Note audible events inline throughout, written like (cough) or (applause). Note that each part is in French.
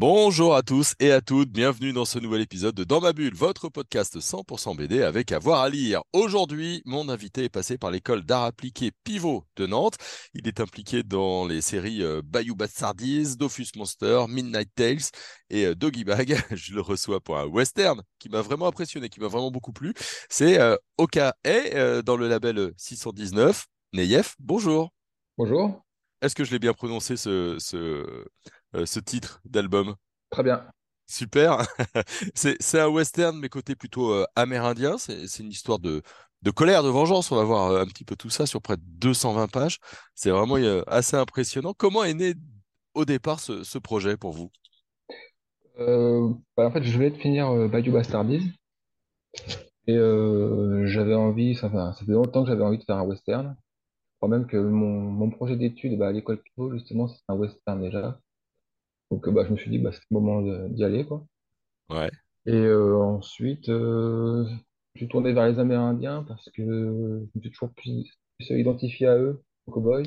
Bonjour à tous et à toutes, bienvenue dans ce nouvel épisode de Dans ma bulle, votre podcast 100% BD avec avoir à lire. Aujourd'hui, mon invité est passé par l'école d'art appliqué Pivot de Nantes. Il est impliqué dans les séries euh, Bayou Bastardise, Dofus Monster, Midnight Tales et euh, Doggy Bag. (laughs) Je le reçois pour un western qui m'a vraiment impressionné, qui m'a vraiment beaucoup plu. C'est euh, Oka euh, dans le label 619. Neyef, bonjour. Bonjour, Est-ce que je l'ai bien prononcé ce, ce, euh, ce titre d'album? très bien. Super. (laughs) C'est, un western, mais côté plutôt euh, amérindien. C'est, une histoire de, de colère, de vengeance. On va voir euh, un petit peu tout ça sur près de 220 pages. C'est vraiment euh, assez impressionnant. Comment est né au départ ce, ce projet pour vous? Bah, en fait, je de finir Bayou Bastardise et j'avais envie, ça, enfin, ça fait longtemps que j'avais envie de faire un western. Je crois même que mon, mon projet d'études bah, à l'école Pivot, justement, c'est un western déjà. Donc, euh, bah, je me suis dit, bah, c'est le moment de- d'y aller, quoi. Ouais. Et euh, ensuite, euh, je suis tourné vers les Amérindiens parce que je me suis toujours plus, plus identifié à eux, aux cow-boys.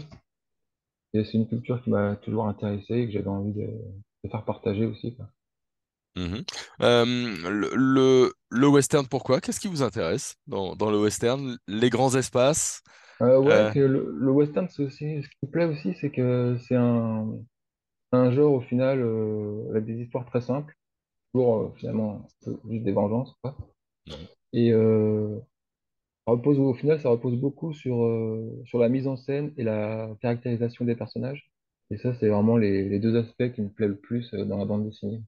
Et c'est une culture qui m'a toujours intéressé et que j'avais envie de, de faire partager aussi, quoi. Mhm. Euh, le, le, le western, pourquoi? Qu'est-ce qui vous intéresse dans, dans le western? Les grands espaces? Euh, ouais, Euh, le, le western, aussi, ce qui me plaît aussi, c'est que c'est un, un genre au final avec des histoires très simples, toujours finalement juste des vengeances, quoi. mhm. Et repose, au final, ça repose beaucoup sur, sur la mise en scène et la caractérisation des personnages. Et ça, c'est vraiment les, les deux aspects qui me plaisent le plus dans la bande dessinée.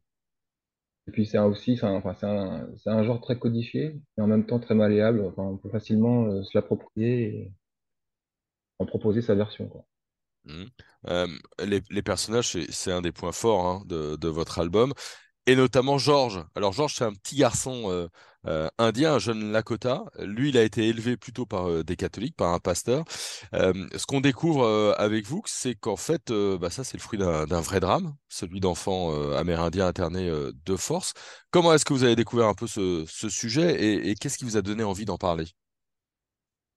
Et puis c'est aussi, un, enfin, c'est un, c'est un genre très codifié et en même temps très malléable. Enfin, on peut facilement euh, se l'approprier et en proposer sa version. Mhm. Euh, les, personnages, c'est un des points forts hein, de, de votre album. et notamment Georges. Alors Georges, c'est un petit garçon euh, indien, un jeune Lakota. Lui, il a été élevé plutôt par euh, des catholiques, par un pasteur. Euh, ce qu'on découvre avec vous, c'est qu'en fait, bah, ça, c'est le fruit d'un vrai drame, celui d'enfants amérindiens internés de force. Comment est-ce que vous avez découvert un peu ce, sujet et, qu'est-ce qui vous a donné envie d'en parler?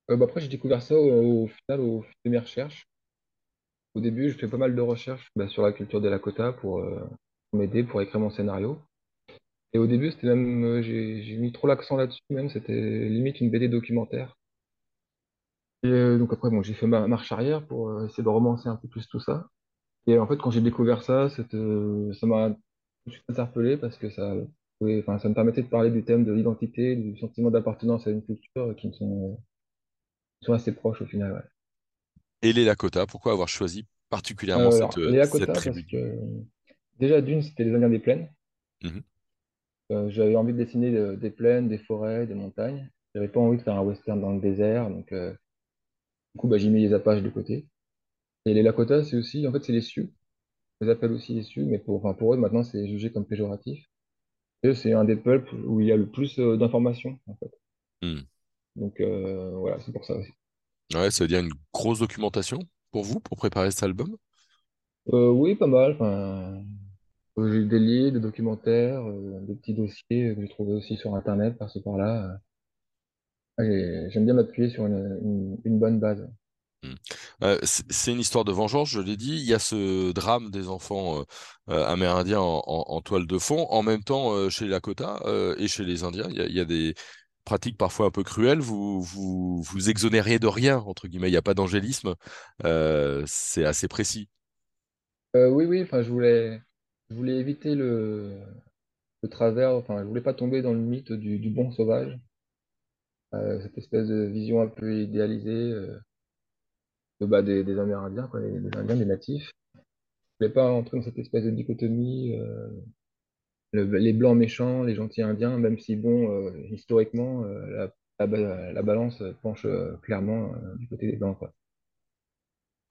Bah, après, j'ai découvert ça au, final au fil de mes recherches. Au début, je fais pas mal de recherches bah, sur la culture des Lakota pour m'aider, pour écrire mon scénario. Et au début, c'était même, euh, j'ai, mis trop l'accent là-dessus, même, c'était limite une BD documentaire. Et euh, donc après, bon, j'ai fait ma marche arrière pour euh, essayer de romancer un peu plus tout ça. Et en fait, quand j'ai découvert ça, euh, ça m'a tout de suite interpellé parce que ça, ça me permettait de parler du thème de l'identité, du sentiment d'appartenance à une culture qui me sont, sont assez proches au final. ouais. Et les Lakota, pourquoi avoir choisi particulièrement cette, alors, euh, les cette Lakota, parce tribu? que déjà d'une, c'était les Indiens des plaines. Euh, j'avais envie de dessiner euh, des plaines, des forêts, des montagnes. J'avais pas envie de faire un western dans le désert, donc euh, du coup, bah, j'ai mis les Apaches de côté. Et les Lakota, c'est aussi, en fait, c'est les Sioux. On les appelle aussi les Sioux, mais pour, enfin, pour eux, maintenant, c'est jugé comme péjoratif. Et c'est un des peuples où il y a le plus euh, d'informations, en fait. Hmm. Donc euh, voilà, c'est pour ça aussi. Ouais, ça veut dire une grosse documentation pour vous, pour préparer cet album? Euh, oui, pas mal. Enfin, euh, j'ai eu des livres, des documentaires, euh, des petits dossiers que j'ai trouvés aussi sur Internet, par-ci par-là. Euh, J'aime bien m'appuyer sur une, une, une bonne base. Mm. Euh, c'est c'est une histoire de vengeance, je l'ai dit. Il y a ce drame des enfants euh, euh, amérindiens en, en- en toile de fond. En même temps, euh, chez les Lakota euh, et chez les Indiens, il y a, il y a des pratiques parfois un peu cruelles. Vous vous, vous exonériez de rien, entre guillemets. Il n'y a pas d'angélisme. Euh, c'est assez précis. Euh, oui, oui, enfin, je voulais, je voulais éviter le, le travers, enfin, je voulais pas tomber dans le mythe du, du bon sauvage, euh, cette espèce de vision un peu idéalisée euh, de, bah, des, des Amérindiens, quoi, des, des Indiens, des natifs. Je voulais pas entrer dans cette espèce de dichotomie, euh, le- les blancs méchants, les gentils indiens, même si, bon, historiquement, la, la, ba- la balance penche clairement du côté des blancs, quoi.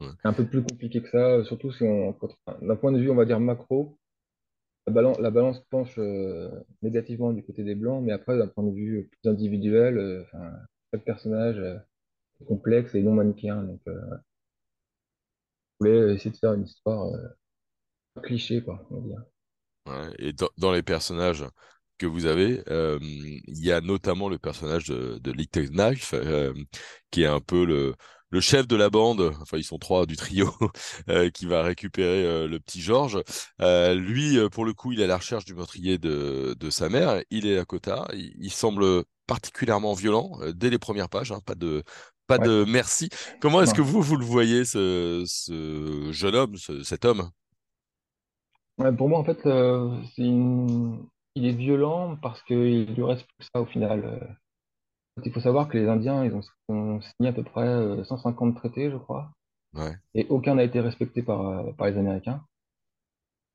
Ouais. C'est un peu plus compliqué que ça, surtout si on, d'un point de vue, on va dire macro. La balance, la balance penche euh, négativement du côté des blancs, mais après, d'un point de vue plus individuel, euh, chaque personnage euh, est complexe et non manichéen. Donc, euh, je voulais essayer de faire une histoire cliché, quoi, on va dire. Et dans, les personnages que vous avez, il y a notamment le personnage de, de Knife, qui est un peu le, le chef de la bande, enfin ils sont trois du trio, (laughs) euh, qui va récupérer euh, le petit George. Euh, lui, pour le coup, il est à la recherche du meurtrier de, de sa mère. Il est à Kota. Il, il semble particulièrement violent dès les premières pages. hein, pas de pas Ouais, de merci. Comment est-ce que vous vous le voyez ce, ce jeune homme, ce- cet homme? Ouais, pour moi, en fait, une... il est violent parce qu'il lui reste plus ça au final. Euh, Il faut savoir que les Indiens, ils ont, ont signé à peu près euh, 150 traités, je crois, Ouais. et aucun n'a été respecté par, euh, par les Américains.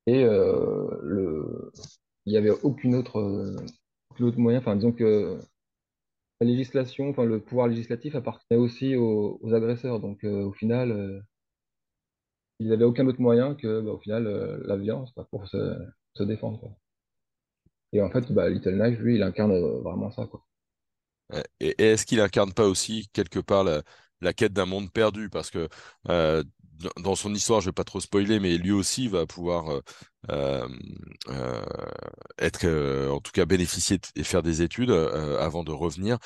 Et euh, le... il n'y avait aucune autre, euh, aucun autre moyen, enfin, disons que la législation, enfin, le pouvoir législatif appartenait aussi aux, aux agresseurs. Donc, euh, au final, euh, ils n'avaient aucun autre moyen que, bah, au final, euh, la violence, quoi, pour se, se défendre, quoi. Et en fait, bah, Little Knife, lui, il incarne euh, vraiment ça, quoi. Et, et est-ce qu'il incarne pas aussi quelque part la, la quête d'un monde perdu? Parce que euh, dans son histoire, je vais pas trop spoiler, mais lui aussi va pouvoir euh, euh, être, euh, en tout cas, bénéficier et faire des études avant de revenir.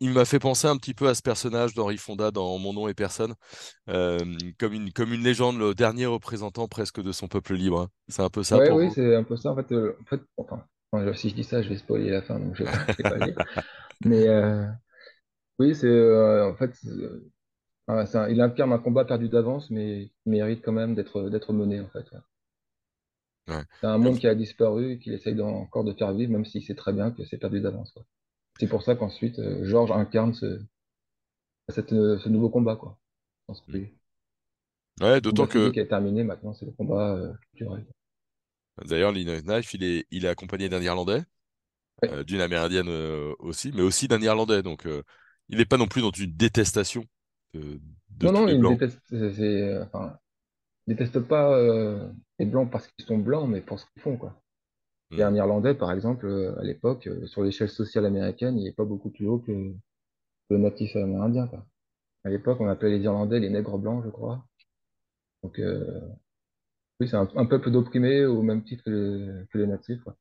Il m'a fait penser un petit peu à ce personnage d'Henri Fonda dans Mon nom et personne, comme une comme une légende, le dernier représentant presque de son peuple libre. hein. C'est un peu ça Ouais, oui, c'est un peu ça. En fait, en fait, enfin, enfin, si je dis ça, je vais spoiler la fin, donc je ne vais pas le dire. Mais euh, oui, c'est euh, en fait, euh, un- il incarne un combat perdu d'avance, mais qui mérite quand même d'être mené, en fait. ouais. Ouais. C'est un monde qui a disparu et qu'il essaye encore de faire vivre, même s'il sait très bien que c'est perdu d'avance. C'est pour ça qu'ensuite, euh, Georges incarne ce, cette, ce nouveau combat, quoi. Que Mm. Ouais, d'autant que physique est terminé, maintenant c'est le combat culturel. D'ailleurs, Lino Knife, il est il est accompagné d'un Irlandais. Ouais. euh, d'une Amérindienne euh, aussi, mais aussi d'un Irlandais. Donc, euh, il n'est pas non plus dans une détestation de, Non, tous non, les il Blancs. déteste, enfin, il déteste pas les blancs parce qu'ils sont blancs, mais pour ce qu'ils font, quoi. Et Hmm. un Irlandais, par exemple, à l'époque, sur l'échelle sociale américaine, il n'est pas beaucoup plus haut que, que le natif amérindien, quoi. À l'époque, on appelait les Irlandais les nègres blancs, je crois. Donc, euh, oui, c'est un, un peuple d'opprimés au même titre que les, que les natifs, quoi.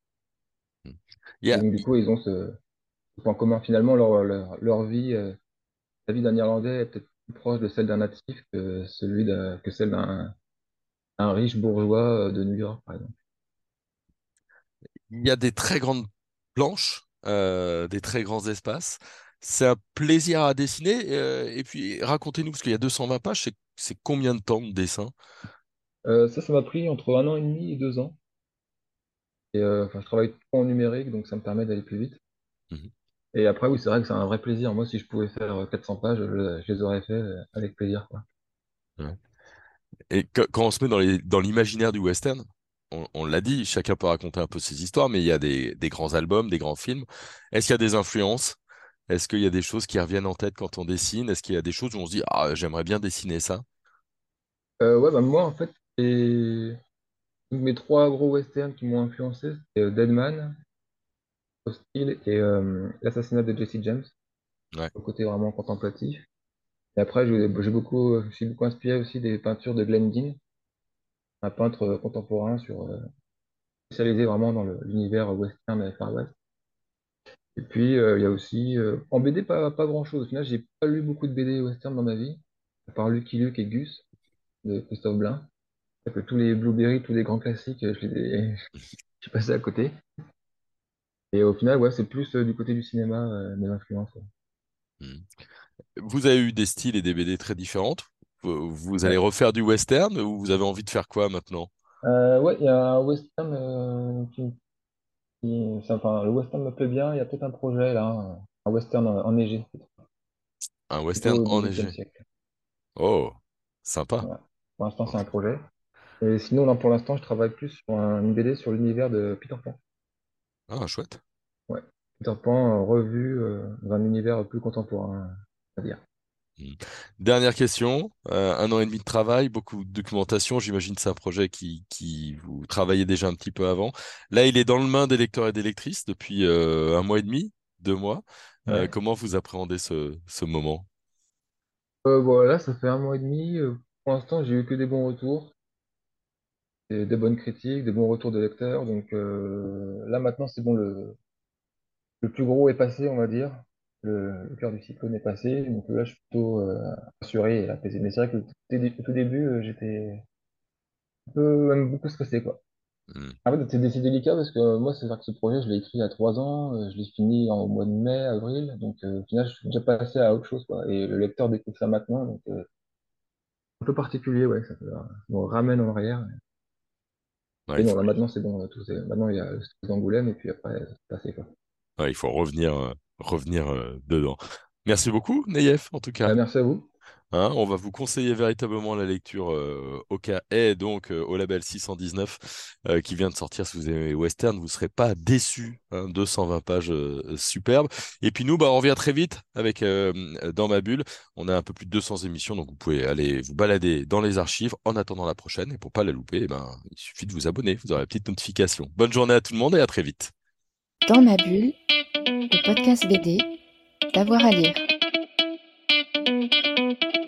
Donc, du coup, ils ont ce, ce point commun. Finalement, leur, leur, leur vie, euh, la vie d'un Irlandais est peut-être plus proche de celle d'un natif que celui que celle d'un un riche bourgeois euh, de New York, par exemple. il y a des très grandes planches, euh, des très grands espaces. C'est un plaisir à dessiner. euh, et puis, racontez-nous, parce qu'il y a 220 pages, c'est combien de temps de dessin? Euh, ça, ça m'a pris entre un an et demi et deux ans. Et euh, enfin, je travaille tout en numérique, donc ça me permet d'aller plus vite. Mhm. Et après, oui, c'est vrai que c'est un vrai plaisir. Moi, si je pouvais faire euh, 400 pages, je, je les aurais fait euh, avec plaisir, quoi. Ouais. Et que- quand on se met dans les, dans l'imaginaire du western, on, on l'a dit, chacun peut raconter un peu ses histoires, mais il y a des, des grands albums, des grands films. Est-ce qu'il y a des influences? Est-ce qu'il y a des choses qui reviennent en tête quand on dessine? Est-ce qu'il y a des choses où on se dit, ah, j'aimerais bien dessiner ça? Euh, ouais, bah, moi, en fait, les... mes trois gros westerns qui m'ont influencé, c'est euh, Deadman, Hostile et euh, L'assassinat de Jesse James, Ouais. au côté vraiment contemplatif. Et après, j'ai beaucoup, je me suis beaucoup inspiré aussi des peintures de Glenn Dean, un peintre euh, contemporain sur, euh, spécialisé vraiment dans le- l'univers western et Far West. Et puis, euh, il y a aussi, euh, en BD, pas, pas grand-chose. Au final, j'ai pas lu beaucoup de BD western dans ma vie, à part Lucky Luke et Gus de Christophe Blain. Que tous les Blueberry, tous les grands classiques, je les ai, (laughs) je suis passé à côté. Et au final, ouais, c'est plus euh, du côté du cinéma, euh, mes influences. ouais. Hmm. Vous avez eu des styles et des BD très différentes? Vous, allez refaire du western ou vous avez envie de faire quoi maintenant? Euh, ouais, il y a un western euh, qui, qui- c'est- enfin, le western me plaît bien. Il y a peut-être un projet là, un un western enneigé, Un western enneigé. Oh, sympa. Ouais. Pour l'instant, c'est un projet. Et sinon, là, pour l'instant, je travaille plus sur un- une BD sur l'univers de Peter Pan. Ah, chouette. Ouais. Peter Pan euh, revu euh, dans un univers plus contemporain, on va dire. Hmm. Dernière question. Euh, un an et demi de travail, beaucoup de documentation. J'imagine que c'est un projet qui, qui vous travaillez déjà un petit peu avant. Là, il est dans le main des lecteurs et des lectrices depuis euh, un mois et demi, deux mois. Ouais. comment vous appréhendez ce, ce moment? Voilà, ça fait un mois et demi. pour l'instant, j'ai eu que des bons retours. Des, des bonnes critiques, des bons retours de lecteurs. Donc euh, là maintenant c'est bon, le, le plus gros est passé, on va dire. Le, le cœur du cyclone est passé. Donc là je suis plutôt euh, rassuré et apaisé. Mais c'est vrai que au tout début euh, j'étais un peu, même beaucoup stressé quoi. Hmm. En fait, c'est délicat parce que moi, c'est vrai que ce projet, je l'ai écrit il y a trois ans, euh, je l'ai fini en, au mois de mai, avril, donc au final, je suis déjà passé à autre chose, quoi. Et le lecteur découvre ça maintenant, donc un peu particulier, ouais, ça me ramène en arrière. Ouais, Et il non, faut, là maintenant, c'est bon, tout, maintenant il y a le stade d'Angoulême et puis après, c'est passé, quoi. ouais, il faut revenir, euh, revenir euh, dedans. Merci beaucoup, Nayef, en tout cas. Bah, merci à vous. Hein, on va vous conseiller véritablement la lecture euh, au cas et donc euh, au label 619 euh, qui vient de sortir. Si vous aimez western, vous ne serez pas déçus. Hein, 220 pages superbes. Et puis nous, bah, on revient très vite avec Dans ma bulle. On a un peu plus de 200 émissions, donc vous pouvez aller vous balader dans les archives en attendant la prochaine. Et pour pas la louper, ben, il suffit de vous abonner. Vous aurez la petite notification. Bonne journée à tout le monde et à très vite. Dans ma bulle, le podcast BD, d'avoir à lire. Thank you.